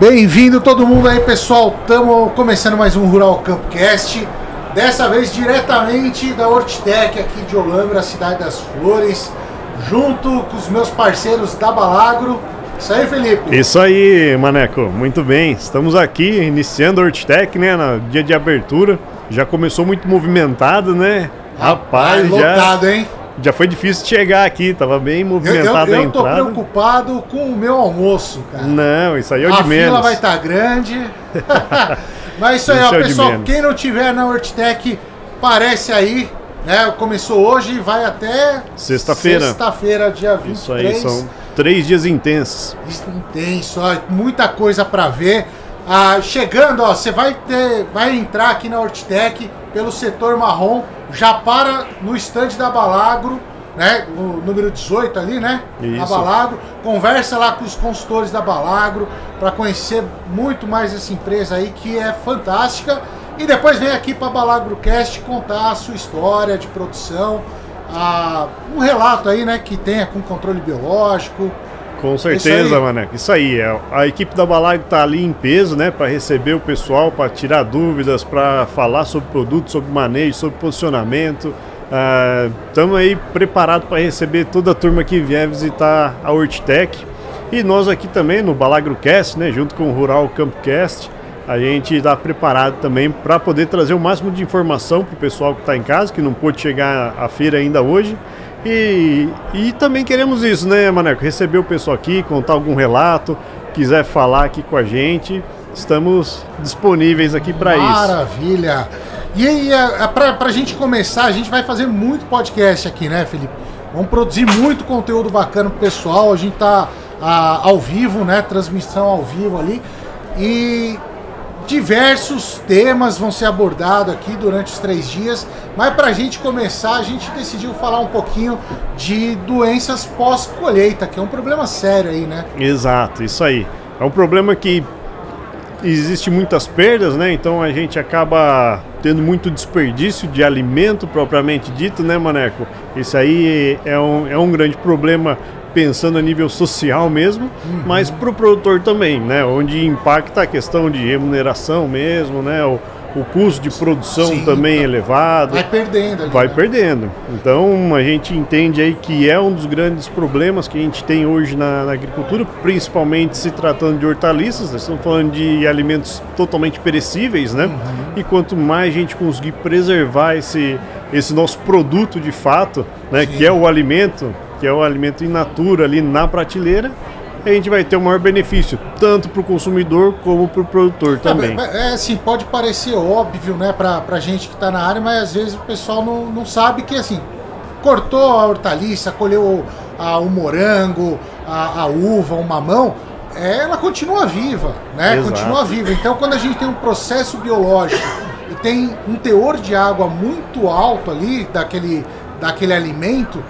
Bem-vindo todo mundo aí, pessoal. Estamos começando mais um Rural Campcast. Dessa vez diretamente da Hortitec aqui de Olambra, cidade das Flores, junto com os meus parceiros da Balagro. Isso aí, Felipe. Isso aí, Maneco. Muito bem. Estamos aqui iniciando a Hortitec, né, no dia de abertura. Já começou muito movimentado, né? Rapaz, Rapaz já lotado, hein? Já foi difícil chegar aqui, tava bem Eu, eu, movimentado a eu tô entrada. preocupado com o meu almoço, cara. Não, isso aí é o a de menos. fila vai estar grande. Mas isso aí, Isso ó, é pessoal. Quem não tiver na Hortitec, parece aí. Né? Começou hoje e vai até Sexta-feira. Sexta-feira, dia 23. Isso aí, são três dias intensos. Isso intenso, ó, muita coisa para ver. Ah, chegando, ó, você vai ter, vai entrar aqui na Hortitec pelo setor marrom, já para no estande da Balagro, né? O número 18 ali, né? Isso. A Balagro, conversa lá com os consultores da Balagro para conhecer muito mais essa empresa aí que é fantástica. E depois vem aqui para Balagrocast contar a sua história de produção, ah, um relato aí, né, que tenha com controle biológico, Com Isso certeza, Maneco. Isso aí, é, a equipe da Balag tá ali em peso, né, para receber o pessoal, para tirar dúvidas, para falar sobre produto, sobre manejo, sobre posicionamento. Estamos aí preparados para receber toda a turma que vier visitar a Hortitec. E nós aqui também no Balagrocast, né, junto com o Rural Campcast, a gente está preparado também para poder trazer o máximo de informação para o pessoal que está em casa, que não pôde chegar à feira ainda hoje. E, e também queremos isso, né, Maneco? Receber o pessoal aqui, contar algum relato, quiser falar aqui com a gente, estamos disponíveis aqui para isso. Maravilha! E aí, a- a- pra, pra gente começar, a gente vai fazer muito podcast aqui, né, Felipe? Vamos produzir muito conteúdo bacana pro pessoal. A gente tá ah, ao vivo, né? Transmissão ao vivo ali. E diversos temas vão ser abordados aqui durante os três dias. Mas pra gente começar, a gente decidiu falar um pouquinho de doenças pós-colheita, que é um problema sério aí, né? Exato, isso aí. É um problema que existe muitas perdas, né? Então a gente acaba tendo muito desperdício de alimento propriamente dito, né, Maneco? Isso aí é um, é um grande problema pensando a nível social mesmo, Uhum. mas para o produtor também, né? Onde impacta a questão de remuneração mesmo, né? O, o custo de produção Sim, também tá. elevado Vai perdendo ali. vai né? perdendo. Então a gente entende aí que é um dos grandes problemas que a gente tem hoje na, na agricultura, principalmente se tratando de hortaliças, nós estamos falando de alimentos totalmente perecíveis, né? E quanto mais a gente conseguir preservar esse, esse nosso produto de fato, né? Sim. Que é o alimento, que é o alimento in natura ali na prateleira, a gente vai ter o maior benefício, tanto para o consumidor como para o produtor também. É, é, assim, pode parecer óbvio, né, pra, pra gente que tá na área, mas às vezes o pessoal não, não sabe que, assim, cortou a hortaliça, colheu a- o morango, a, a uva, o mamão, ela continua viva, né? Exato. Continua viva. Então, quando a gente tem um processo biológico e tem um teor de água muito alto ali, daquele, daquele alimento,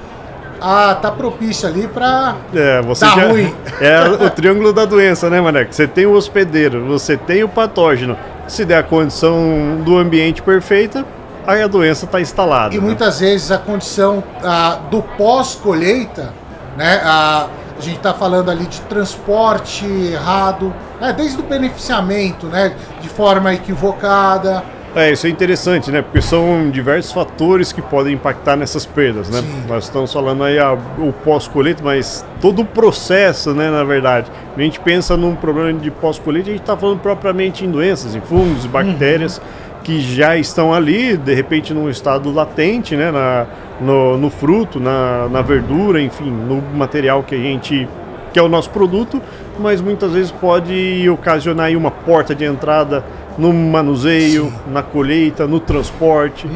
ah, tá propício ali pra É, você Tá já. ruim. É o triângulo da doença, né, Maneco? Você tem o hospedeiro, você tem o patógeno. Se der a condição do ambiente perfeita, aí a doença está instalada. E né? muitas vezes a condição ah, do pós-colheita, né? ah, a gente está falando ali de transporte errado, né, desde o beneficiamento, né? De forma equivocada. É, isso é interessante, né? Porque são diversos fatores que podem impactar nessas perdas, né? Sim. Nós estamos falando aí ah, o pós-colheita, mas todo o processo, né, na verdade. A gente pensa num problema de pós-colheita, a gente está falando propriamente em doenças, em fungos, bactérias que já estão ali, de repente num estado latente, né, na, no, no fruto, na, na verdura, enfim, no material que a gente que é o nosso produto, mas muitas vezes pode ocasionar aí uma porta de entrada no manuseio, na colheita, no transporte,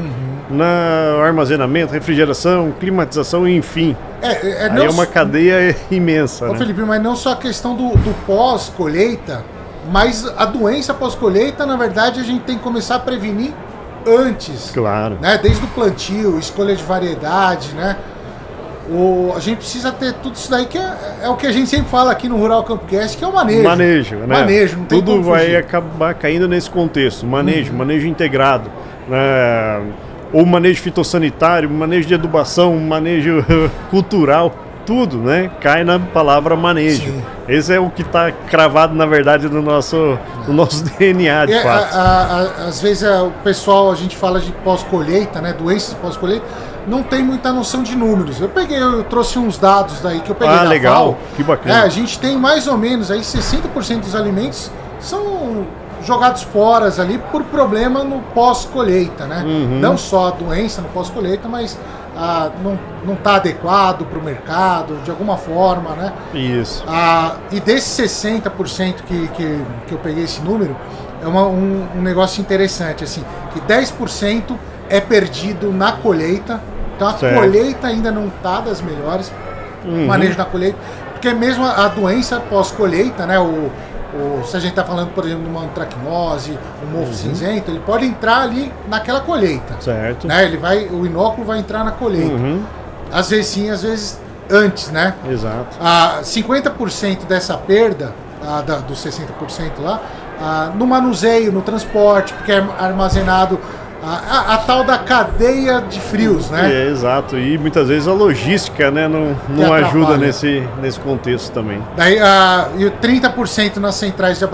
no armazenamento, refrigeração, climatização, enfim. É, é, é Aí é uma cadeia imensa, Ô, né? Felipe, mas não só a questão do, do pós-colheita, mas a doença pós-colheita, na verdade, a gente tem que começar a prevenir antes. Claro. né? Desde o plantio, escolha de variedade, né? O, a gente precisa ter tudo isso daí que é, é o que a gente sempre fala aqui no Rural Campcast, que é o manejo. Manejo, né? Manejo, não tem Tudo vai acabar caindo nesse contexto. Manejo, Uhum. manejo integrado. Né? Ou manejo fitossanitário, manejo de adubação, manejo cultural. tudo, né, cai na palavra manejo. Sim. Esse é o que está cravado, na verdade, no nosso, no nosso DNA, de é, fato. A, a, a, às vezes o pessoal, a gente fala de pós-colheita, né, doenças pós-colheita, não tem muita noção de números. Eu peguei, eu trouxe uns dados daí que eu peguei ah, legal. Val. Que bacana. É, a gente tem mais ou menos aí 60% dos alimentos são jogados fora ali por problema no pós-colheita, né? Uhum. Não só a doença no pós-colheita, mas ah, não está adequado para o mercado, de alguma forma, né? Isso. Ah, e desses 60% que, que, que eu peguei esse número, é uma, um, um negócio interessante, assim, que 10% é perdido na colheita, então a certo. colheita ainda não está das melhores, uhum. manejo da colheita, porque mesmo a, doença pós-colheita, né? O, o, se a gente está falando, por exemplo, de uma antracnose, um mofo uhum. cinzento, ele pode entrar ali naquela colheita. Certo. Né? Ele vai, o inóculo vai entrar na colheita. Uhum. Às vezes sim, às vezes antes, né? Exato. Ah, 50% dessa perda, ah, da, dos 60% lá, ah, no manuseio, no transporte, porque é armazenado a, a, tal da cadeia de frios, né? É, exato. E muitas vezes a logística né, não, não ajuda nesse, nesse contexto também. Daí, a, e 30% nas centrais de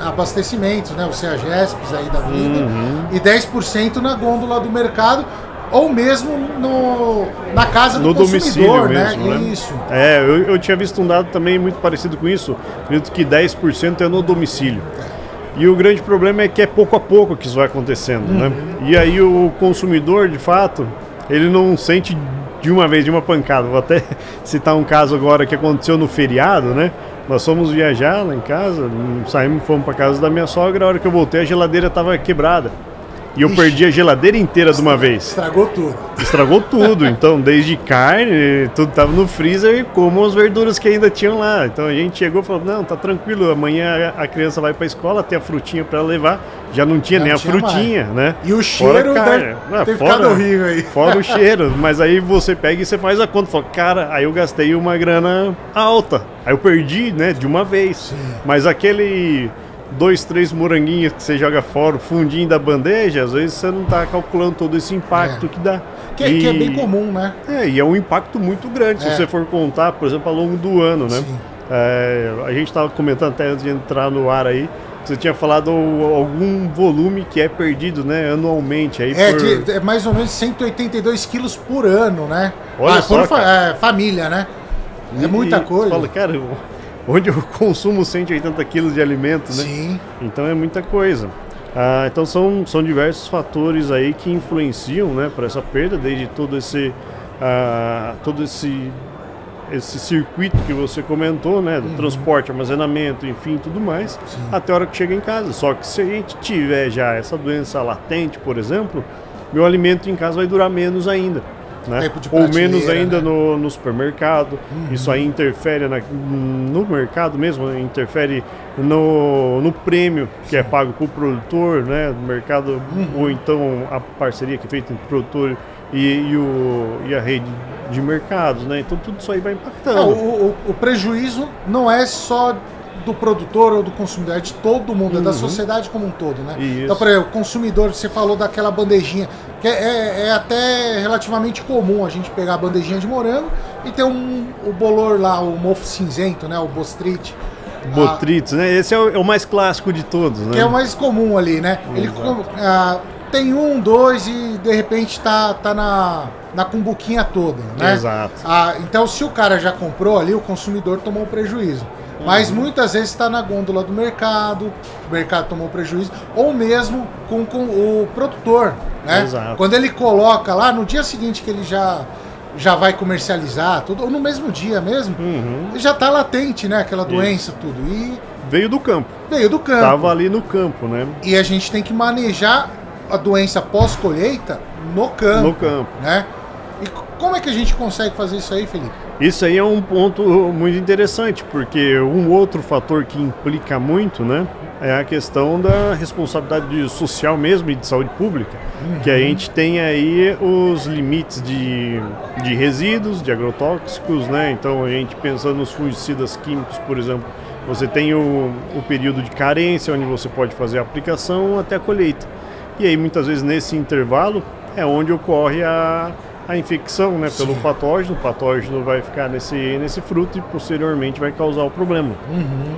abastecimento, né? O CEAGESPs aí da vida. Uhum. E 10% na gôndola do mercado ou mesmo no, na casa do no consumidor, né? Mesmo, né? Isso. É, eu, eu tinha visto um dado também muito parecido com isso, acredito que 10% é no domicílio. É. E o grande problema é que é pouco a pouco que isso vai acontecendo, uhum. né? E aí o consumidor, de fato, ele não sente de uma vez, de uma pancada. Vou até citar um caso agora que aconteceu no feriado, né? Nós fomos viajar lá em casa, saímos, fomos para casa da minha sogra, a hora que eu voltei a geladeira estava quebrada. E eu Ixi. perdi a geladeira inteira de uma vez. Estragou tudo. Estragou tudo. Então, desde carne, tudo tava no freezer, como as verduras que ainda tinham lá. Então a gente chegou e falou: não, tá tranquilo, amanhã a criança vai pra escola, tem a frutinha para levar. Já não tinha nem a frutinha, mais. né? E o cheiro fora ah, ter fora, horrível aí. Fora o cheiro. Mas aí você pega e você faz a conta. Fala, cara, aí eu gastei uma grana alta. Aí eu perdi, né, de uma vez. Sim. Mas aquele dois, três moranguinhos que você joga fora, o fundinho da bandeja, às vezes você não está calculando todo esse impacto é. que dá. Que, e, que, é bem comum, né? É, e é um impacto muito grande, é. se você for contar, por exemplo, ao longo do ano, né? É, a gente estava comentando até antes de entrar no ar aí, você tinha falado algum volume que é perdido, né, anualmente. Aí é, por... de, é mais ou menos 182 quilos por ano, né? Olha ah, só, por fa é, família, né? É e, muita coisa. Fala, cara, onde eu consumo 180 quilos de alimento, né? Sim. Então é muita coisa. Ah, então são, são diversos fatores aí que influenciam né, para essa perda, desde todo esse, ah, todo esse, esse circuito que você comentou, né, do uhum. transporte, armazenamento, enfim, tudo mais, Sim. até a hora que chega em casa. Só que se a gente tiver já essa doença latente, por exemplo, meu alimento em casa vai durar menos ainda né? Ou menos ainda né? no, no, supermercado. Uhum. Isso aí interfere na, no mercado mesmo, interfere no, no prêmio que é pago para o produtor, né? Do mercado, uhum. ou então a parceria que é feita entre o produtor e, e, o, e a rede de mercados, né? Então tudo isso aí vai impactando. o, o, o prejuízo não é só do produtor ou do consumidor, é de todo mundo, uhum. é da uhum. sociedade como um todo, né? Isso. Então, por exemplo, o consumidor, você falou daquela bandejinha, que é, é, é, até relativamente comum a gente pegar a bandejinha de morango e ter um, o bolor lá, o mofo cinzento, né? O bostrite. Botritos, ah, né? Esse é o, é o, mais clássico de todos, né? Que é o mais comum ali, né? Ele ah, tem um, dois e de repente tá, tá na, na cumbuquinha toda, né? Exato. Ah, então, se o cara já comprou ali, o consumidor tomou prejuízo. Mas muitas vezes está na gôndola do mercado, o mercado tomou prejuízo, ou mesmo com, com o produtor. Né? Exato. Quando ele coloca lá, no dia seguinte que ele já, já vai comercializar, tudo, ou no mesmo dia mesmo, uhum. já está latente, né? Aquela doença, Isso. tudo. E veio do campo. Veio do campo. Tava ali no campo, né? E a gente tem que manejar a doença pós-colheita no campo. No campo. Né? E como é que a gente consegue fazer isso aí, Felipe? Isso aí é um ponto muito interessante, porque um outro fator que implica muito, né, é a questão da responsabilidade social mesmo e de saúde pública, uhum. que a gente tem aí os limites de, de resíduos, de agrotóxicos, né, então a gente pensando nos fungicidas químicos, por exemplo, você tem o, o período de carência, onde você pode fazer a aplicação até a colheita. E aí muitas vezes nesse intervalo é onde ocorre a a infecção né, pelo Sim. patógeno, o patógeno vai ficar nesse, nesse fruto e posteriormente vai causar o problema. Uhum.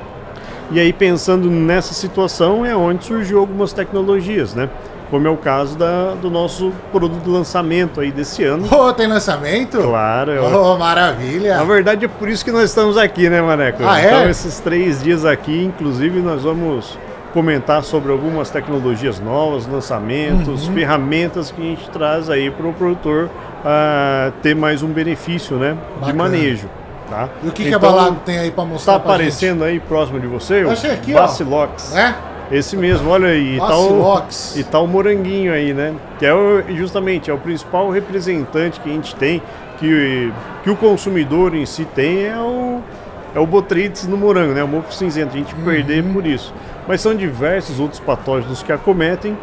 E aí pensando nessa situação é onde surgiu algumas tecnologias, né? Como é o caso da, do nosso produto de lançamento aí desse ano. Ô, tem lançamento? Claro, é Ô, maravilha. Na verdade é por isso que nós estamos aqui, né, Maneco? Ah, é? Então esses três dias aqui, inclusive, nós vamos comentar sobre algumas tecnologias novas, lançamentos, Uhum. ferramentas que a gente traz aí para o produtor ah, ter mais um benefício, né, de manejo. Tá? E o que, que então, a Balago tem aí pra mostrar Tá pra aparecendo aí próximo de você? o Achei aqui, ó. Bacilox. gente? É? Esse mesmo, olha aí. E tá, o, Bacilox. e tá o moranguinho aí, né? Que é o- justamente é o principal representante que a gente tem, que, que o consumidor em si tem, é o, é o Botrytis no morango, né? O mofo cinzento. A gente perder por isso. Mas são diversos outros patógenos que acometem.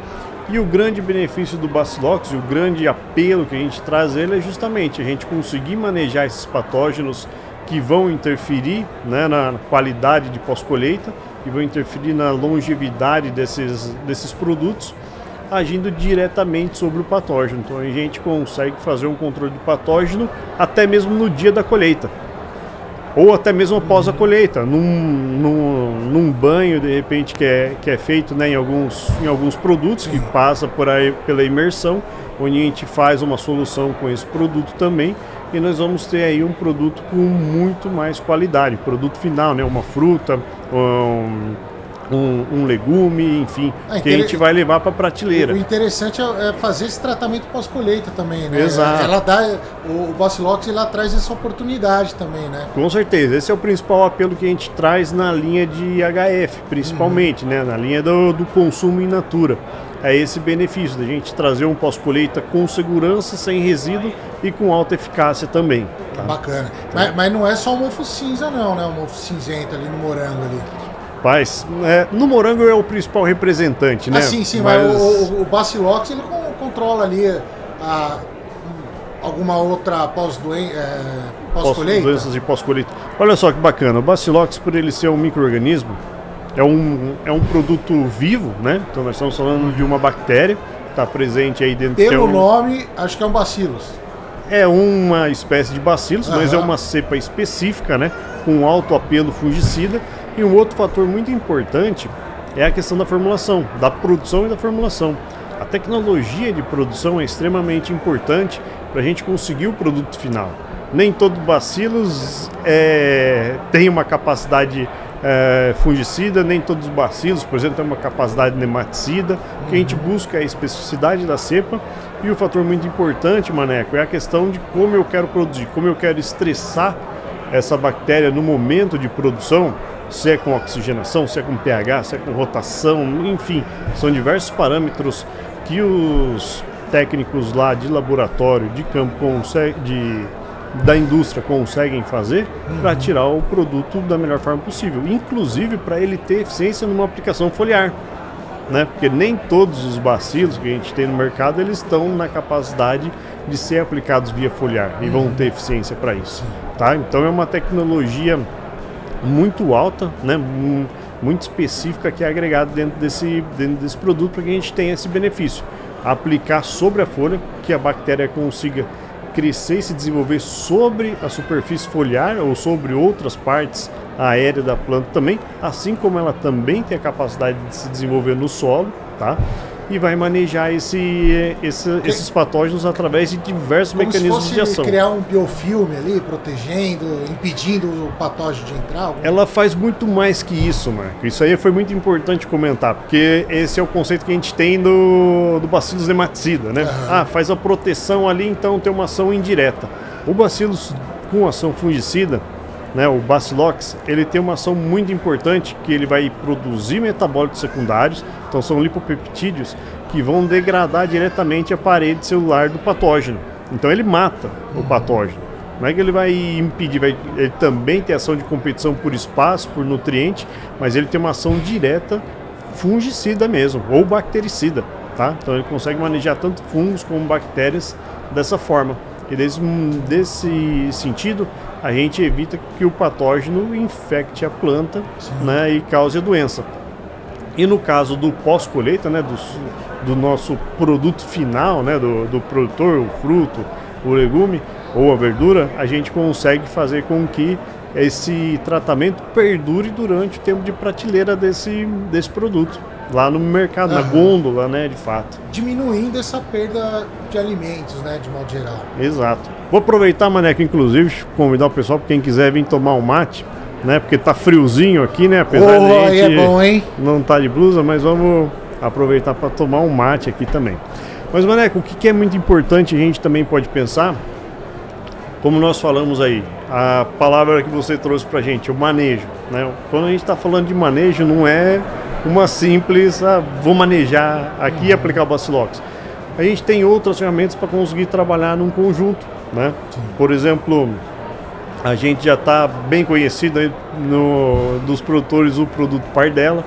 E o grande benefício do Bacilox, e o grande apelo que a gente traz ele é justamente a gente conseguir manejar esses patógenos que vão interferir né, na qualidade de pós-colheita e vão interferir na longevidade desses, desses produtos, agindo diretamente sobre o patógeno. Então a gente consegue fazer um controle de patógeno até mesmo no dia da colheita. Ou até mesmo após a colheita, num, num, num banho de repente que é, que é feito né, em, alguns, em alguns produtos, que passa por aí pela imersão, onde a gente faz uma solução com esse produto também, e nós vamos ter aí um produto com muito mais qualidade, produto final, né, uma fruta, um, um, um legume, enfim, Ah, que a gente vai levar para a prateleira. O interessante é é fazer esse tratamento pós-colheita também, né? Exato. Ela dá, o, o Bacilox ele traz essa oportunidade também, né? Com certeza, esse é o principal apelo que a gente traz na linha de HF, principalmente, né? na linha do, do consumo in natura. É esse benefício da gente trazer um pós-colheita com segurança, sem resíduo e com alta eficácia também. tá? Bacana. Mas, mas não é só o mofo cinza, não, né? O mofo cinzento ali no morango ali. Paz, é, no morango é o principal representante, né? Ah, sim, sim, mas, o, o, o Bacilox ele con- controla ali a, alguma outra pós-doen- é, pós- pós-colheita. doenças pós-colheita. Olha só que bacana, o Bacillox, por ele ser um microorganismo, é um, é um produto vivo, né? Então nós estamos falando de uma bactéria, está presente aí dentro que Pelo um- nome, acho que é um bacilos. É uma espécie de bacilos, mas é uma cepa específica, né? Com alto apelo fungicida. E um outro fator muito importante é a questão da formulação, da produção e da formulação. A tecnologia de produção é extremamente importante para a gente conseguir o produto final. Nem todo bacilos é, tem uma capacidade é, fungicida, nem todos os bacilos, por exemplo, têm uma capacidade nematicida. O que a gente busca é a especificidade da cepa e o fator muito importante, Maneco, é a questão de como eu quero produzir, como eu quero estressar essa bactéria no momento de produção, se é com oxigenação, se é com pH, se é com rotação, enfim, são diversos parâmetros que os técnicos lá de laboratório, de campo, consegue, de, da indústria conseguem fazer para tirar o produto da melhor forma possível, inclusive para ele ter eficiência numa aplicação foliar né? Porque nem todos os bacilos que a gente tem no mercado eles estão na capacidade de ser aplicados via foliar e vão ter eficiência para isso, tá? Então é uma tecnologia muito alta, né? mu- Muito específica que é agregada dentro desse, dentro desse produto para que a gente tenha esse benefício. Aplicar sobre a folha, que a bactéria consiga crescer e se desenvolver sobre a superfície foliar ou sobre outras partes aéreas da planta também, assim como ela também tem a capacidade de se desenvolver no solo, tá? E vai manejar esse, esse- esses patógenos através de diversos Como mecanismos de ação. criar um biofilme ali, protegendo, impedindo o patógeno de entrar. Ela faz muito mais que isso, Marco. Isso aí foi muito importante comentar, porque esse é o conceito que a gente tem do, do Bacillus nematicida, né? Aham. Ah, faz a proteção ali, então tem uma ação indireta. O Bacillus com ação fungicida, né, o Bacillox, ele tem uma ação muito importante que ele vai produzir metabólitos secundários, então são lipopeptídeos que vão degradar diretamente a parede celular do patógeno. Então ele mata o patógeno. Não é que ele vai impedir, vai, ele também tem ação de competição por espaço, por nutriente, mas ele tem uma ação direta fungicida mesmo, ou bactericida, tá? Então ele consegue manejar tanto fungos como bactérias dessa forma. E desse, desse sentido, a gente evita que o patógeno infecte a planta né, e cause a doença. E no caso do pós-colheita, né, do, do nosso produto final, né, do, do produtor, o fruto, o legume ou a verdura, a gente consegue fazer com que esse tratamento perdure durante o tempo de prateleira desse, desse produto lá no mercado, na gôndola, né, de fato. Diminuindo essa perda de alimentos, né, de modo geral. Exato. Vou aproveitar, Maneco, inclusive, convidar o pessoal, para quem quiser vir tomar um mate, né, porque tá friozinho aqui, né, apesar oh, de a gente é bom, hein? não tá de blusa, mas vamos aproveitar para tomar um mate aqui também. Mas, Maneco, o que é muito importante a gente também pode pensar, como nós falamos aí, a palavra que você trouxe para gente, o manejo. Né? Quando a gente está falando de manejo, não é uma simples, ah, vou manejar aqui e aplicar o Bacilox. A gente tem outras ferramentas para conseguir trabalhar num conjunto. Né? Por exemplo, a gente já está bem conhecido aí no, dos produtores o produto Pardella,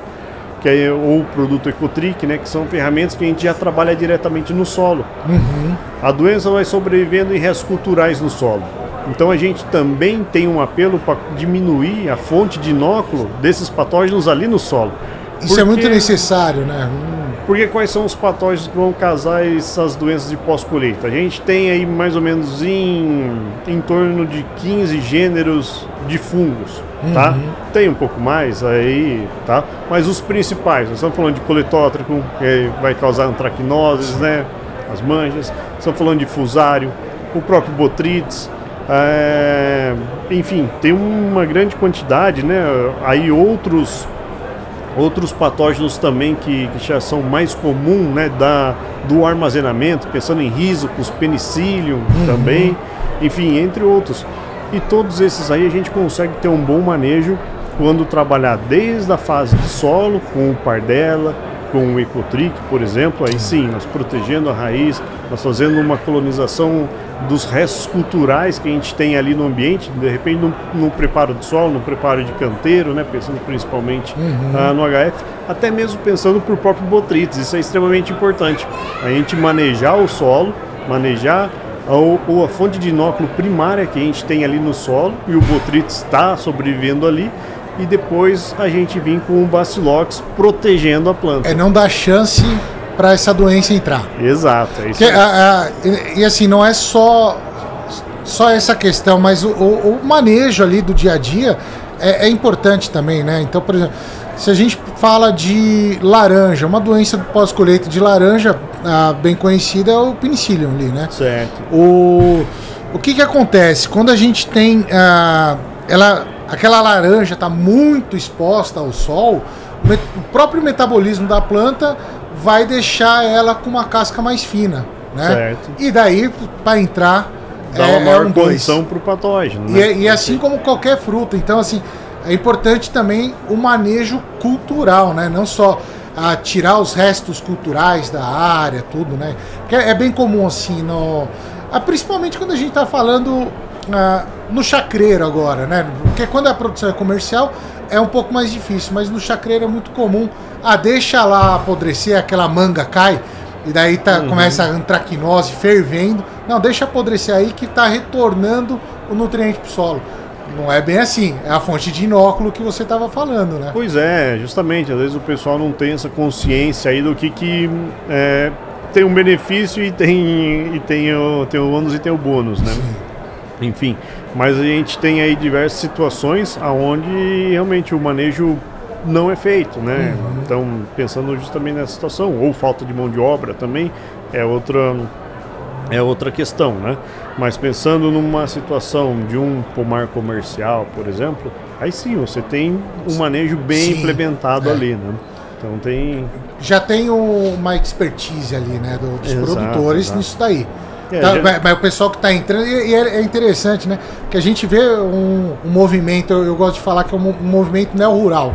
que é o produto Ecotric, né, que são ferramentas que a gente já trabalha diretamente no solo. Uhum. A doença vai sobrevivendo em restos culturais no solo. Então a gente também tem um apelo para diminuir a fonte de inóculo desses patógenos ali no solo. Isso porque, é muito necessário, né? Hum. Porque quais são os patógenos que vão causar essas doenças de pós-colheita? A gente tem aí mais ou menos em, em torno de 15 gêneros de fungos, tá? uhum. tá? Tem um pouco mais aí, tá? Mas os principais, nós estamos falando de coletótrico, que vai causar antracnoses, né? As manchas. Estamos falando de fusário, o próprio botrites, é, enfim, tem uma grande quantidade, né? Aí outros Outros patógenos também que, que já são mais comuns né, da, do armazenamento, pensando em risicos, penicillium uhum. também, enfim, entre outros. E todos esses aí a gente consegue ter um bom manejo quando trabalhar desde a fase de solo, com o pardela, com o ecotric, por exemplo, aí sim, nós protegendo a raiz, nós fazendo uma colonização dos restos culturais que a gente tem ali no ambiente, de repente no, no preparo de solo, no preparo de canteiro, né, pensando principalmente uhum. uh, no HF, até mesmo pensando por próprio Botrytis, isso é extremamente importante. A gente manejar o solo, manejar ou, ou a fonte de inóculo primária que a gente tem ali no solo e o Botrytis está sobrevivendo ali e depois a gente vir com o Bacillox protegendo a planta. É não dar chance para essa doença entrar. Exato. É isso que, a, a, e, e, assim, não é só, só essa questão, mas o, o, o manejo ali do dia a dia é, é, importante também, né? Então, por exemplo, se a gente fala de laranja, uma doença pós-colheita de laranja ah, bem conhecida é o penicillium ali, né? Certo. O, o que que acontece? Quando a gente tem ah, ela, aquela laranja está muito exposta ao sol, o próprio metabolismo da planta vai deixar ela com uma casca mais fina, né? Certo. E daí para entrar dá é, uma maior é um condição para o patógeno. Né? E, e assim como qualquer fruta, então assim é importante também o manejo cultural, né? Não só a tirar os restos culturais da área, tudo, né? Que é, é bem comum assim no, principalmente quando a gente está falando ah, no chacreiro agora, né? Porque quando a produção é comercial é um pouco mais difícil, mas no chacreiro é muito comum ah, deixa lá apodrecer, aquela manga cai, e daí tá, uhum. começa a antracnose fervendo. Não, deixa apodrecer aí que está retornando o nutriente pro solo. Não é bem assim, é a fonte de inóculo que você estava falando, né? Pois é, justamente, às vezes o pessoal não tem essa consciência aí do que, que é, tem um benefício e tem, e tem, o, tem o ônus e tem o bônus, né? Sim. Enfim, mas a gente tem aí diversas situações onde realmente o manejo não é feito, né? Uhum. Então, pensando justamente nessa situação, ou falta de mão de obra também é outra é outra questão, né? Mas pensando numa situação de um pomar comercial, por exemplo, aí sim você tem um manejo bem sim, implementado é. ali, né? Então tem já tem uma expertise ali, né, dos exato, produtores exato. nisso daí. É, tá, já... Mas o pessoal que está entrando, e, é, é, interessante, né? Que a gente vê um, um movimento, eu, eu, gosto de falar que é um, um movimento neo-rural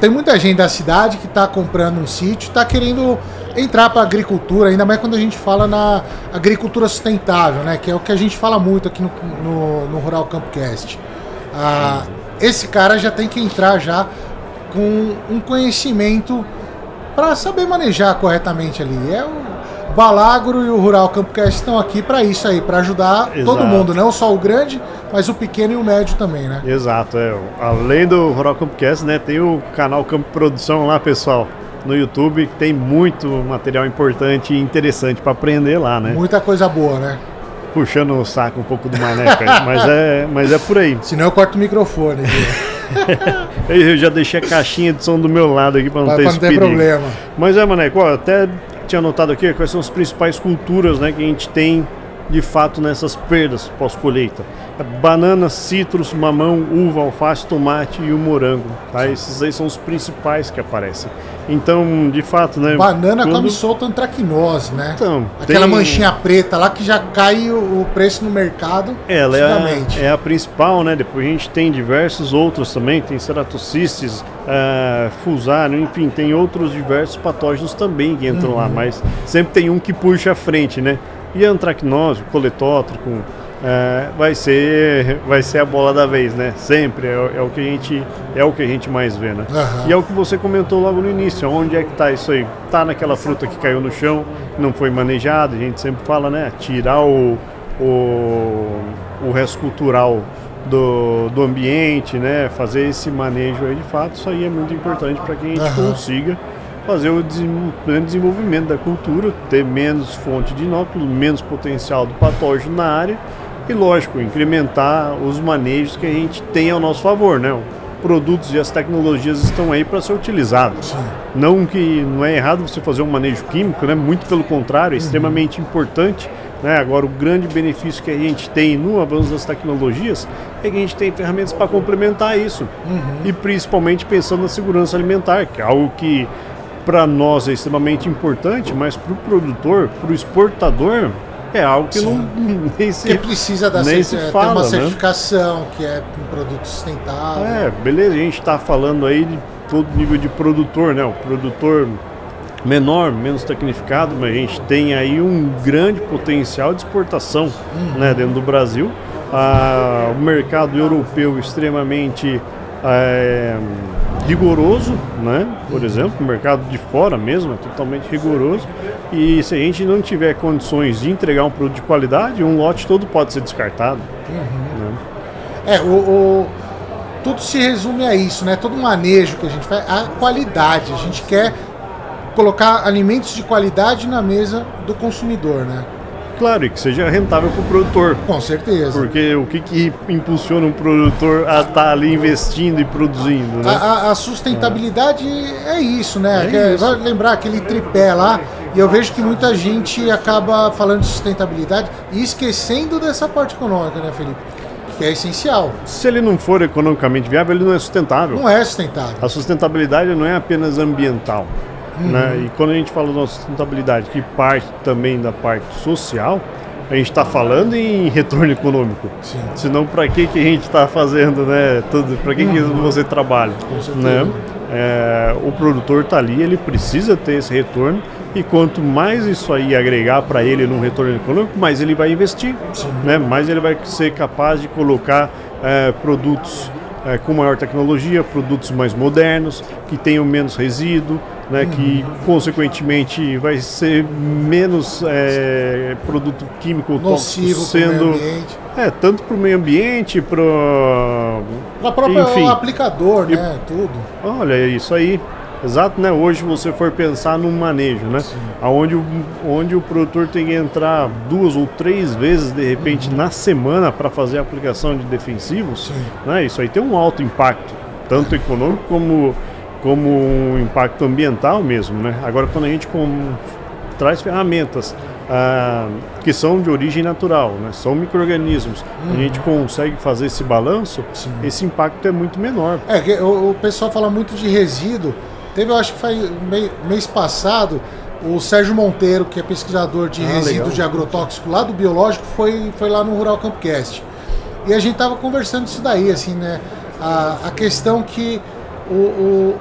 tem muita gente da cidade que está comprando um sítio, está querendo entrar para a agricultura, ainda mais quando a gente fala na agricultura sustentável, né? Que é o que a gente fala muito aqui no, no, no Rural Campcast. Ah, esse cara já tem que entrar já com um conhecimento para saber manejar corretamente ali. É o Balagro e o Rural Campcast estão aqui para isso aí, para ajudar Exato. todo mundo, não só o grande, mas o pequeno e o médio também, né? Exato, é. Além do Rural Campcast, né, tem o canal Campo Produção lá, pessoal, no YouTube, que tem muito material importante e interessante para aprender lá, né? Muita coisa boa, né? puxando o saco um pouco do mané, cara, mas, é, mas é por aí. Senão eu corto o microfone. eu já deixei a caixinha de som do meu lado aqui para não ter esse não ter problema. Mas é, Maneco, até tinha anotado aqui quais são as principais culturas né, que a gente tem de fato nessas perdas pós-colheita. É banana, citros, mamão, uva, alface, tomate e o morango. Tá? Esses aí são os principais que aparecem. Então, de fato, né? Banana quando... come solta antracnose, né? Então, Aquela tem... manchinha preta lá que já cai o preço no mercado. Ela é a, é a, principal, né? Depois a gente tem diversos outros também, tem ceratocystis, uh, fusarium, enfim, tem outros diversos patógenos também que entram uhum. lá, mas sempre tem um que puxa a frente, né? E a antracnose, o coletótrico, é, vai ser vai ser a bola da vez, né? Sempre é, é, o que a gente é o que a gente mais vê, né? Uhum. E é o que você comentou logo no início. Onde é que está isso aí? Tá naquela fruta que caiu no chão, não foi manejada. A gente sempre fala, né? Tirar o o, o resto cultural do, do ambiente, né? Fazer esse manejo aí de fato, isso aí é muito importante para que a gente uhum. consiga fazer o desenvolvimento da cultura, ter menos fonte de inóculo, menos potencial do patógeno na área e, lógico, incrementar os manejos que a gente tem ao nosso favor, né? Produtos e as tecnologias estão aí para ser utilizados. Não que não é errado você fazer um manejo químico, né? Muito pelo contrário, é uhum. extremamente importante. Né? Agora, o grande benefício que a gente tem no avanço das tecnologias é que a gente tem ferramentas para complementar isso. Uhum. E principalmente pensando na segurança alimentar, que é algo que para nós é extremamente importante, mas para o produtor, para o exportador, é algo que Sim. não nem se, que precisa da nem se fala, uma né? certificação, que é um produto sustentável. É, beleza, a gente está falando aí de todo nível de produtor, né? O produtor menor, menos tecnificado, mas a gente tem aí um grande potencial de exportação uhum. né, dentro do Brasil. Ah, o mercado europeu extremamente é, rigoroso, né? Por exemplo, o mercado de fora mesmo é totalmente rigoroso. E se a gente não tiver condições de entregar um produto de qualidade, um lote todo pode ser descartado. Uhum. Né? É, o, o, tudo se resume a isso, né? Todo manejo que a gente faz, a qualidade. A gente quer colocar alimentos de qualidade na mesa do consumidor, né? Claro, e que seja rentável para o produtor. Com certeza. Porque o que, que impulsiona um produtor a estar tá ali investindo e produzindo, né? A, a sustentabilidade é. é. isso, né? É isso. Lembrar aquele tripé lá, e eu vejo que muita gente acaba falando de sustentabilidade e esquecendo dessa parte econômica, né, Felipe? Que é essencial. Se ele não for economicamente viável, ele não é sustentável. Não é sustentável. A sustentabilidade não é apenas ambiental. Uhum. Né? E quando a gente fala da sustentabilidade, que parte também da parte social, a gente está falando em retorno econômico. Sim. Senão, para que, que a gente está fazendo, né? Para que, uhum. que você trabalha? Né? É, o produtor está ali, ele precisa ter esse retorno e quanto mais isso aí agregar para ele no retorno econômico, mais ele vai investir, né? mais ele vai ser capaz de colocar é, produtos é, com maior tecnologia, produtos mais modernos, que tenham menos resíduo, né, que consequentemente vai ser menos é, produto químico Nocivo sendo é tanto para o meio ambiente para o próprio aplicador, e, né, tudo. Olha é isso aí. Exato, né? Hoje você for pensar num manejo, né? Sim. Onde, o, onde o produtor tem que entrar duas ou três vezes de repente uhum. na semana para fazer a aplicação de defensivos, né? Isso aí tem um alto impacto, tanto econômico como como um impacto ambiental mesmo, né? Agora quando a gente com, traz ferramentas ah, que são de origem natural, né? são micro-organismos, uhum. a gente uhum. consegue fazer esse balanço, Sim. esse impacto é muito menor. É, o, o, pessoal fala muito de resíduo. Teve, eu acho que foi mês passado, o Sérgio Monteiro, que é pesquisador de ah, resíduos legal. de agrotóxico lá do biológico, foi, foi lá no Rural Campcast. E a gente tava conversando isso daí, assim, né? A, a questão que o, o,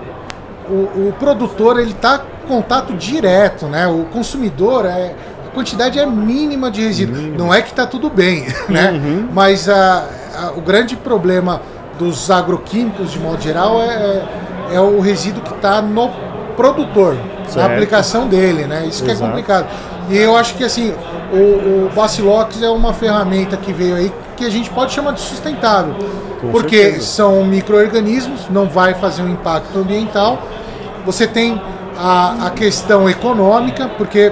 o, o produtor ele está em contato direto, né? O consumidor é a quantidade é mínima de resíduo. Mínimo. Não é que está tudo bem, né? Uhum. Mas a, a, o grande problema dos agroquímicos de modo geral é, é, é o resíduo que está no produtor, certo. na aplicação dele, né? Isso Exato. que é complicado. E eu acho que assim, o, o Bacilox é uma ferramenta que veio aí que a gente pode chamar de sustentável. Com porque certeza. são micro-organismos, não vai fazer um impacto ambiental. Você tem a, a questão econômica, porque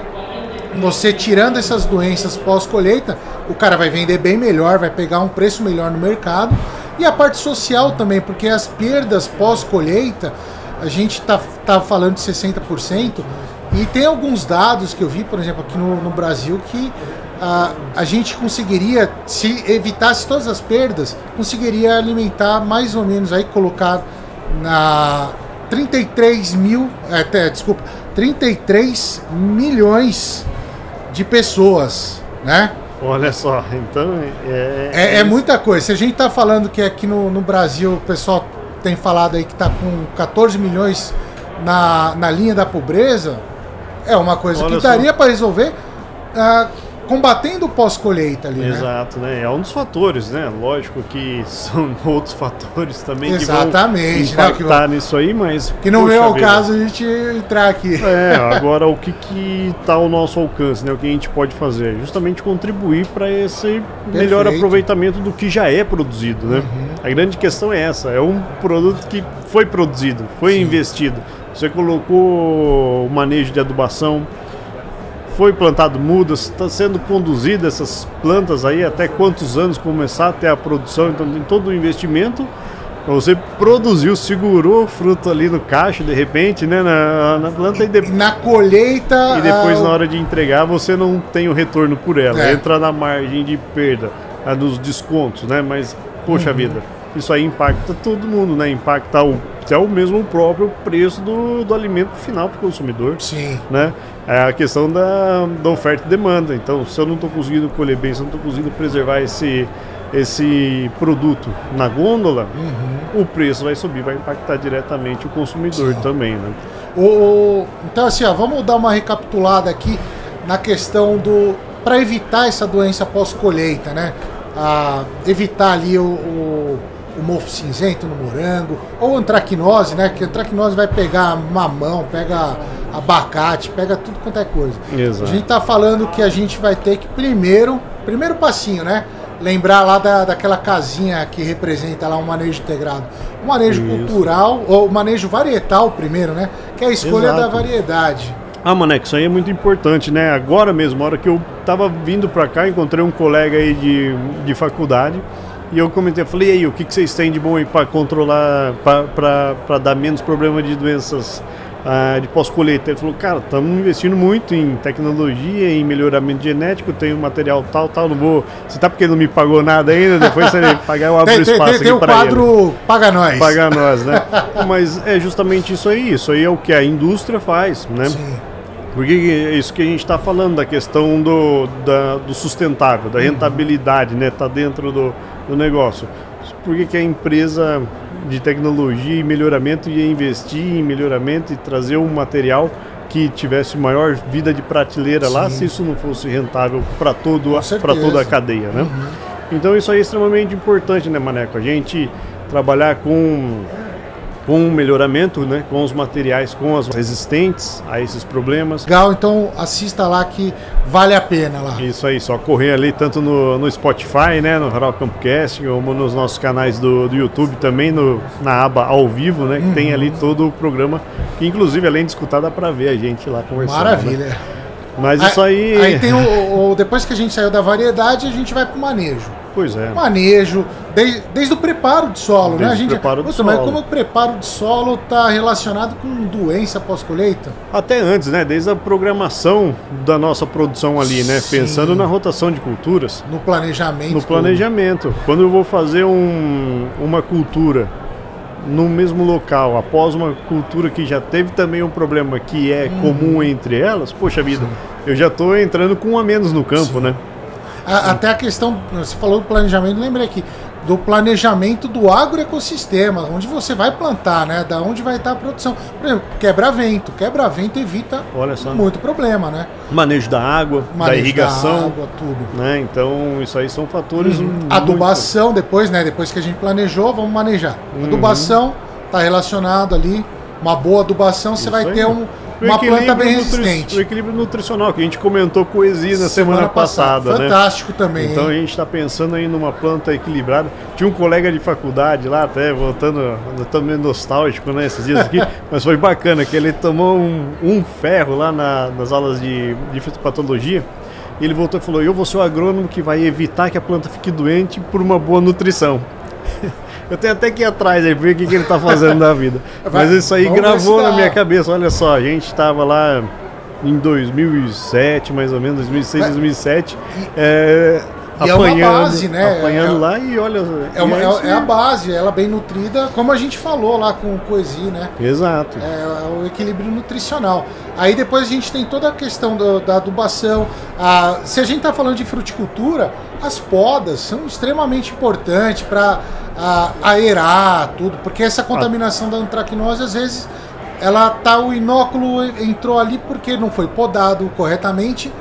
você tirando essas doenças pós-colheita, o cara vai vender bem melhor, vai pegar um preço melhor no mercado. E a parte social também, porque as perdas pós-colheita, a gente tá, tá falando de 60%, e tem alguns dados que eu vi, por exemplo, aqui no, no Brasil, que a, a gente conseguiria, se evitasse todas as perdas, conseguiria alimentar mais ou menos aí, colocar na 33 mil, até, desculpa, 33 milhões de pessoas, né? Olha só, então é, é, é muita coisa. Se a gente está falando que aqui no, no Brasil o pessoal tem falado aí que está com 14 milhões na, na linha da pobreza, é uma coisa Olha que daria para resolver. Uh, combatendo o pós-colheita ali, né? Exato, né? É um dos fatores, né? Lógico que são outros fatores também Exatamente, que vão impactar né? nisso aí, mas... Que não é o caso a gente entrar aqui. É, agora o que que tá ao nosso alcance, né? O que a gente pode fazer? Justamente contribuir para esse Perfeito. melhor aproveitamento do que já é produzido, né? Uhum. A grande questão é essa, é um produto que foi produzido, foi Sim. investido. Você colocou o manejo de adubação, foi plantado mudas, está sendo conduzida essas plantas aí até quantos anos começar a ter a produção, então tem todo o investimento. Você produziu, segurou o fruto ali no caixa de repente, né, na, na planta e, de... na colheita e depois na hora de entregar você não tem o retorno por ela, é. entra na margem de perda, a dos descontos, né? Mas poxa uhum. vida, isso aí impacta todo mundo, né? Impacta o, até o mesmo próprio preço do, do alimento final para o consumidor. Sim. Né? É a questão da, da oferta e demanda. Então, se eu não estou conseguindo colher bem, se eu não estou conseguindo preservar esse, esse produto na gôndola, uhum. o preço vai subir, vai impactar diretamente o consumidor Sim. também. Né? O, então, assim, ó, vamos dar uma recapitulada aqui na questão do. para evitar essa doença pós-colheita, né? Ah, evitar ali o, o o mofo cinzento no morango, ou antracnose, né? Que antracnose vai pegar mamão, pega abacate, pega tudo quanto é coisa. Exato. A gente tá falando que a gente vai ter que primeiro, primeiro passinho, né? Lembrar lá da, daquela casinha que representa lá um manejo integrado. O manejo Isso. cultural, ou o manejo varietal primeiro, né? Que é a escolha Exato. da variedade. Ah, Maneco, isso aí é muito importante, né? Agora mesmo, a hora que eu tava vindo para cá, encontrei um colega aí de, de faculdade e eu comentei, eu falei, e aí, o que, que vocês têm de bom aí para controlar, para dar menos problema de doenças ah, de pós-colheita? Ele falou, cara, estamos investindo muito em tecnologia, em melhoramento genético, tem um material tal, tal, não vou... Você tá porque não me pagou nada ainda, depois você pagar, eu abro tem, espaço tem, tem, aqui para ele. Tem o quadro Paga Nós. Paga Nós, né? Mas é justamente isso aí, isso aí é o que a indústria faz, né? Sim. Porque é isso que a gente está falando, da questão do, da, do sustentável, da rentabilidade, né? Tá dentro do, do negócio. Por que, que a empresa de tecnologia e melhoramento ia investir em melhoramento e trazer um material que tivesse maior vida de prateleira Sim. lá se isso não fosse rentável para todo para toda a cadeia, né? Uhum. Então isso aí é extremamente importante, né, Maneco? A gente trabalhar com com o melhoramento, né, com os materiais, com as resistentes a esses problemas. Legal, então assista lá que vale a pena lá. Isso aí, só correr ali tanto no, no Spotify, né, no Rural Campcast, como nos nossos canais do, do YouTube também, no, na aba ao vivo, né, que uhum. tem ali todo o programa, que inclusive além de escutar dá para ver a gente lá conversando. Né? Maravilha. Né? Mas isso aí. Aí tem o, o, Depois que a gente saiu da variedade, a gente vai pro manejo. Pois é. Manejo, desde, desde o preparo de solo, desde né? A gente, preparo de Puta, solo. Mas como o preparo de solo está relacionado com doença pós-colheita? Até antes, né? Desde a programação da nossa produção ali, né? Sim. Pensando na rotação de culturas. No planejamento. No planejamento. Quando eu vou fazer um, uma cultura no mesmo local, após uma cultura que já teve também um problema que é hum. comum entre elas, poxa vida, Sim. eu já estou entrando com um a menos no campo, Sim. né? A, até a questão, você falou do planejamento, lembrei aqui, do planejamento do agroecossistema, onde você vai plantar, né? Da onde vai estar a produção. Por exemplo, quebra-vento. Quebra-vento evita muito problema, né? Manejo da água, Manejo da irrigação. Da água, tudo. Né? Então, isso aí são fatores. Uhum. Adubação, depois, né? Depois que a gente planejou, vamos manejar. Uhum. Adubação está relacionado ali. Uma boa adubação, você vai aí. ter um, uma planta bem resistente. O equilíbrio nutricional, que a gente comentou com o Exi na semana, Semana passada. passada, né? Fantástico também, Então hein? a gente está pensando aí numa planta equilibrada. Tinha um colega de faculdade lá, até voltando, meio nostálgico, né, esses dias aqui, mas foi bacana que ele tomou um, um ferro lá na- nas aulas de, de fitopatologia. E ele voltou e falou: Eu vou ser o agrônomo que vai evitar que a planta fique doente por uma boa nutrição. Eu tenho até que ir atrás aí, ver o que, que ele está fazendo da vida. Vai, Mas isso aí gravou na minha cabeça. Olha só, a gente estava lá em 2007, mais ou menos, 2006, Mas- 2007. é, e é uma apanhando, base, né? Apanhando É- lá e olha. É, uma- é- é a base, ela bem nutrida, como a gente falou lá com o Coesi, né? Exato. É, o equilíbrio nutricional. Aí depois a gente tem toda a questão do- da adubação. A- se a gente está falando de fruticultura, as podas são extremamente importantes para aerar tudo, porque essa contaminação da antracnose às vezes ela tá o inóculo entrou ali porque não foi podado corretamente.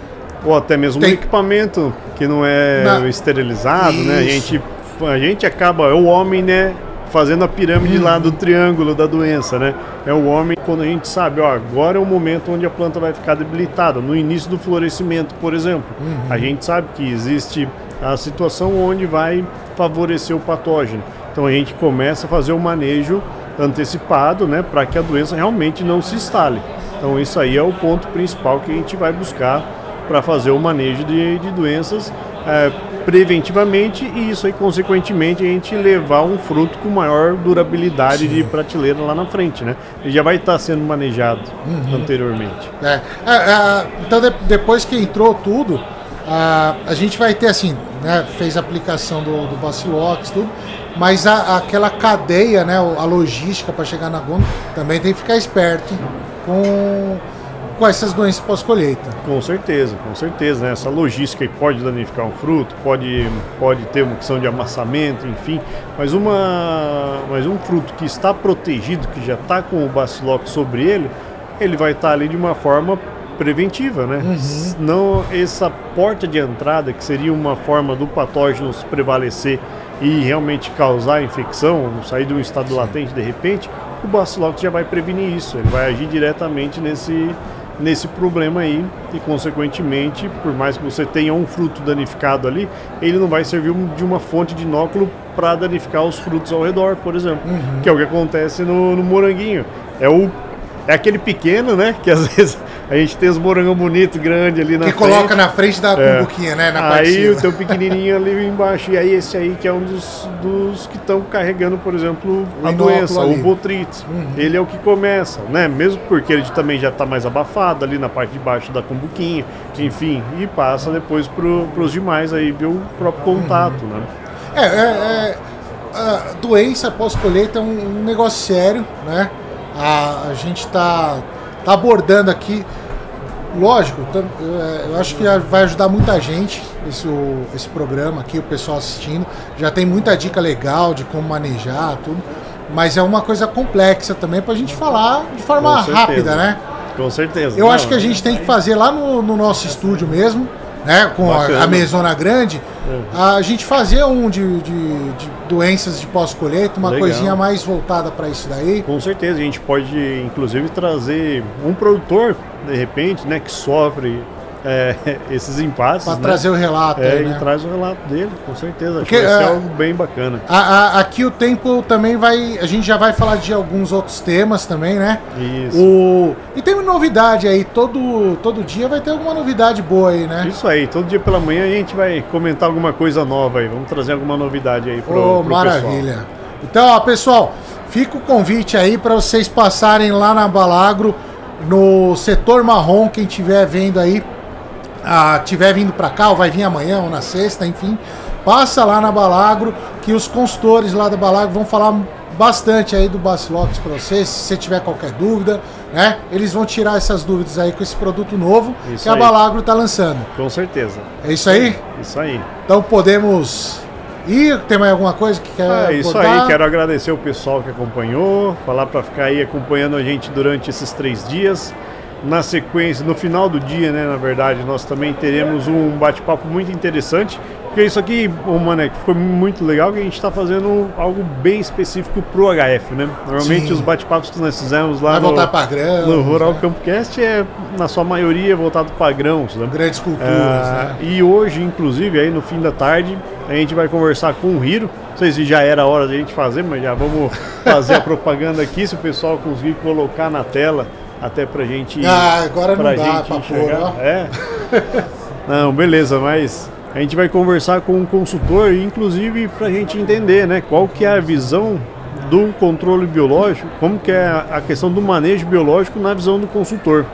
Ou até mesmo Tem- um equipamento que não é Na- esterilizado, né? A Isso. gente, a gente acaba, é o homem, né? Fazendo a pirâmide lá do triângulo da doença, né? É o homem quando a gente sabe, ó, agora é o momento onde a planta vai ficar debilitada, no início do florescimento, por exemplo. A gente sabe que existe a situação onde vai favorecer o patógeno. Então a gente começa a fazer o manejo antecipado, né, para que a doença realmente não se instale. Então isso aí é o ponto principal que a gente vai buscar para fazer o manejo de, de doenças é, preventivamente e isso aí consequentemente a gente levar um fruto com maior durabilidade de prateleira lá na frente, né? Ele já vai estar sendo manejado anteriormente. É, é, é, então de- depois que entrou tudo, a, a gente vai ter assim, né, fez a aplicação do, do Bacilox, tudo, mas a- aquela cadeia, né, a logística para chegar na gôndola, também tem que ficar esperto com, com essas doenças pós-colheita. Com certeza, com certeza, né? Essa logística aí pode danificar um fruto, pode, pode ter uma questão de amassamento, enfim, mas, uma, mas um fruto que está protegido, que já está com o bacilox sobre ele, ele vai estar ali de uma forma preventiva, né? Não essa porta de entrada, que seria uma forma do patógeno se prevalecer e realmente causar infecção, sair de um estado latente de repente, o Bacilox já vai prevenir isso, ele vai agir diretamente nesse, nesse problema aí e consequentemente, por mais que você tenha um fruto danificado ali, ele não vai servir de uma fonte de inóculo para danificar os frutos ao redor, por exemplo, que é o que acontece no, no moranguinho. É o é aquele pequeno, né? Que às vezes a gente tem os morangão bonito, grande ali na Que frente. coloca na frente da É. cumbuquinha, né, na Aí o teu pequenininho ali embaixo. E aí esse aí que é um dos, dos que estão carregando, por exemplo, O a doença, ali. Uhum. o botrite. Ele é o que começa, né? Mesmo porque ele também já está mais abafado ali na parte de baixo da cumbuquinha, enfim, e passa depois para os demais aí, ver o próprio contato, né? É, é, é, a doença pós-colheita é um, um negócio sério, né? A, a gente está tá abordando aqui, lógico, tam- eu, acho que vai ajudar muita gente esse, esse programa aqui, o pessoal assistindo. Já tem muita dica legal de como manejar, tudo. Mas é uma coisa complexa também para a gente falar de forma rápida, né? Com certeza. Eu Não, acho que a gente tem que fazer lá no, no nosso estúdio mesmo, né? Com a, Bacana. a mesona grande, a gente fazer um de, de- de doenças de pós-colheita, uma Legal. coisinha mais voltada para isso daí. Com certeza, a gente pode inclusive trazer um produtor, de repente, né, que sofre é, esses impasses. Para né? trazer o relato É, aí, né? e traz o relato dele, com certeza. Porque, Acho que vai ser é, algo bem bacana. A- a- aqui o tempo também vai. A gente já vai falar de alguns outros temas também, né? Isso. O, e tem uma novidade aí, todo, todo dia vai ter alguma novidade boa aí, né? Isso aí, todo dia pela manhã a gente vai comentar alguma coisa nova aí. Vamos trazer alguma novidade aí pro, Ô, pro maravilha. pessoal. Então, ó, pessoal, fica o convite aí para vocês passarem lá na Balagro, no setor marrom, quem estiver vendo aí, ah, tiver vindo para cá, ou vai vir amanhã ou na sexta, enfim, passa lá na Balagro, que os consultores lá da Balagro vão falar bastante aí do Bacilox para vocês, se você tiver qualquer dúvida, né? Eles vão tirar essas dúvidas aí com esse produto novo Isso que a aí. Balagro tá lançando. Com certeza. É isso aí? Isso aí. Então podemos ir? Tem mais alguma coisa que quer É isso aí, quero agradecer o pessoal que acompanhou, falar para ficar aí acompanhando a gente durante esses três dias. Na sequência, no final do dia, né, na verdade, nós também teremos um bate-papo muito interessante. Porque isso aqui, oh, Mané, ficou muito legal que a gente está fazendo algo bem específico pro HF, né? Normalmente Sim. os bate-papos que nós fizemos lá Vai no, voltar grãos, no Rural né? Campcast é, na sua maioria, voltado para grãos, né? Grandes culturas, Ah, né? E hoje, inclusive, aí no fim da tarde, a gente vai conversar com o Hiro. Não sei se já era a hora da gente fazer, mas já vamos fazer a propaganda aqui, se o pessoal conseguir colocar na tela, até pra gente. Ah, agora não dá gente pra enxergar. pôr, ó. É. Não, beleza, mas a gente vai conversar com um consultor, inclusive pra gente entender, né, qual que é a visão do controle biológico, como que é a questão do manejo biológico na visão do consultor.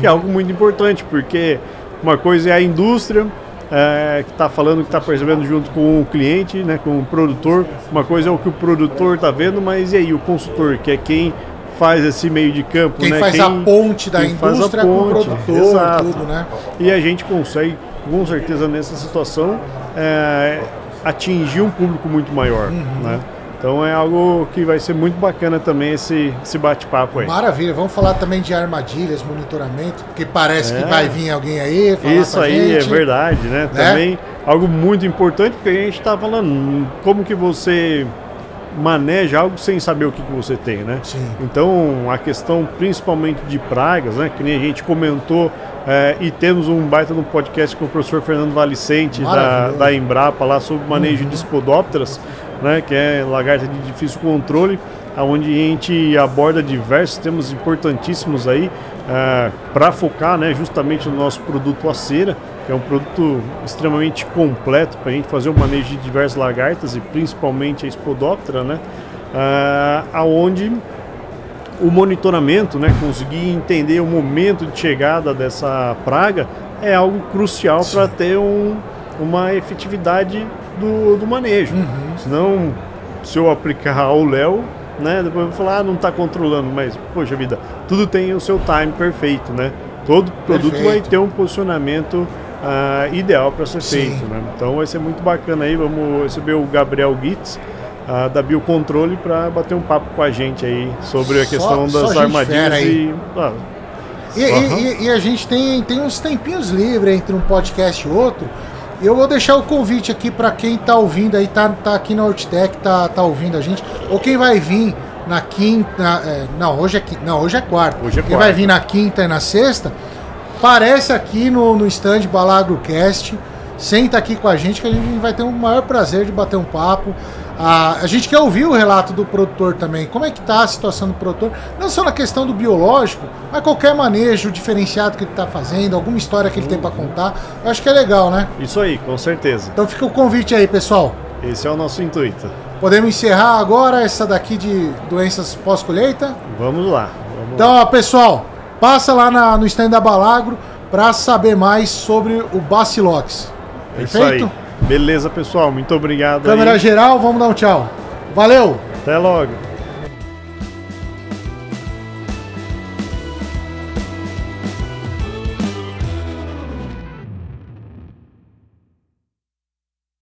Que é algo muito importante, porque uma coisa é a indústria, é, que está falando que está percebendo junto com o cliente, né, com o produtor. Uma coisa é o que o produtor está vendo, mas e aí o consultor, que é quem faz esse meio de campo, Quem né? faz a ponte da quem indústria com o ponte, produtor, exato. tudo, né? E a gente consegue, com certeza, nessa situação, é, atingir um público muito maior, Uhum. né? Então é algo que vai ser muito bacana também esse, esse bate-papo aí. Maravilha, vamos falar também de armadilhas, monitoramento, porque parece É. que vai vir alguém aí falar Isso aí é gente. verdade, né? Também algo muito importante, porque a gente está falando como que você maneja algo sem saber o que, que você tem, né? Sim. Então, a questão principalmente de pragas, né? Que nem a gente comentou, é, e temos um baita no podcast com o professor Fernando Valicente, da. Uhum. da Embrapa, lá sobre o manejo de espodópteras, né? Que é lagarta de difícil controle, onde a gente aborda diversos temas importantíssimos aí, para focar né, justamente no nosso produto a cera, é um produto extremamente completo para a gente fazer o manejo de diversas lagartas e principalmente a espodóptera, né? Ah, aonde o monitoramento, né, conseguir entender o momento de chegada dessa praga é algo crucial para ter um, uma efetividade do, do manejo. Senão, se eu aplicar ao Léo, né, depois eu vou falar, ah, não está controlando, mas, poxa vida, tudo tem o seu time perfeito, né? Todo produto vai Perfeito. ter um posicionamento ah, ideal para ser Sim. feito, né? Então vai ser muito bacana aí, vamos receber o Gabriel Gitz, ah, da Biocontrole para bater um papo com a gente aí sobre a Só- questão só das armadilhas fera aí. e ah, E, e- Aham. e- e a gente tem, tem uns tempinhos livres entre um podcast e outro. Eu vou deixar o convite aqui para quem tá ouvindo aí, tá, tá aqui na Hortitec, tá, tá ouvindo a gente, ou quem vai vir na quinta. é, não, hoje é, não, hoje é quarta. Hoje é quem quarta. vai vir na quinta e na sexta, aparece aqui no, no stand BalagroCast. Senta aqui com a gente que a gente vai ter o maior prazer de bater um papo. Ah, a gente quer ouvir o relato do produtor também. Como é que tá a situação do produtor? Não só na questão do biológico, mas qualquer manejo diferenciado que ele está fazendo, alguma história que ele tem para contar. Eu acho que é legal, né? isso aí, com certeza. Então fica o convite aí, pessoal. Esse é o nosso intuito. Podemos encerrar agora essa daqui de doenças pós-colheita. Vamos lá. Vamos. Então, pessoal, passa lá na- no stand da Balagro para saber mais sobre o Bacilox. É Isso Perfeito? aí. Beleza, pessoal. Muito obrigado. Câmera aí. geral, vamos dar um tchau. Valeu! Até logo.